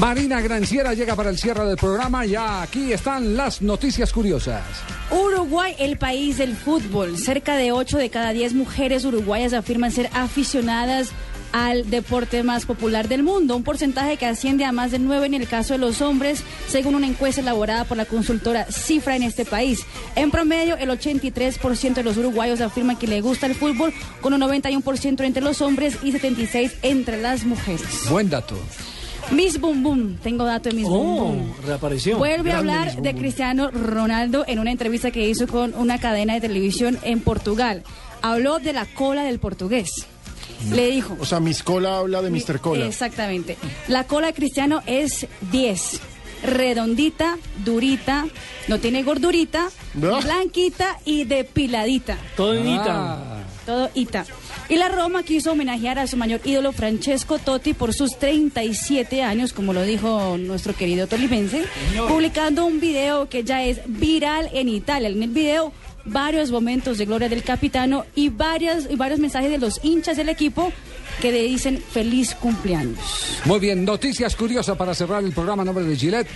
Marina Granciera llega para el cierre del programa. Ya aquí están las noticias curiosas. Uruguay, el país del fútbol. Cerca de 8 de cada 10 mujeres uruguayas afirman ser aficionadas al deporte más popular del mundo, un porcentaje que asciende a más de 9 en el caso de los hombres, según una encuesta elaborada por la consultora Cifra en este país. En promedio, el 83% de los uruguayos afirman que le gusta el fútbol, con un 91% entre los hombres y 76% entre las mujeres. Buen dato. Miss Boom Boom, tengo dato de Miss Boom Oh, Boom. reapareció. Vuelve a hablar Boom de Boom. Cristiano Ronaldo en una entrevista que hizo con una cadena de televisión en Portugal. Habló de la cola del portugués. Le dijo. O sea, Miss Cola habla de Mr. Cola. Exactamente. La cola de Cristiano es 10. Redondita, durita, no tiene gordurita, blanquita y depiladita. Todo en Ita. Ah, Todo Ita. Y la Roma quiso homenajear a su mayor ídolo Francesco Totti por sus 37 años, como lo dijo nuestro querido tolimense, publicando un video que ya es viral en Italia. En el video, varios momentos de gloria del capitano y, varias, y varios mensajes de los hinchas del equipo que le dicen feliz cumpleaños. Muy bien, noticias curiosas para cerrar el programa a nombre de Gillette.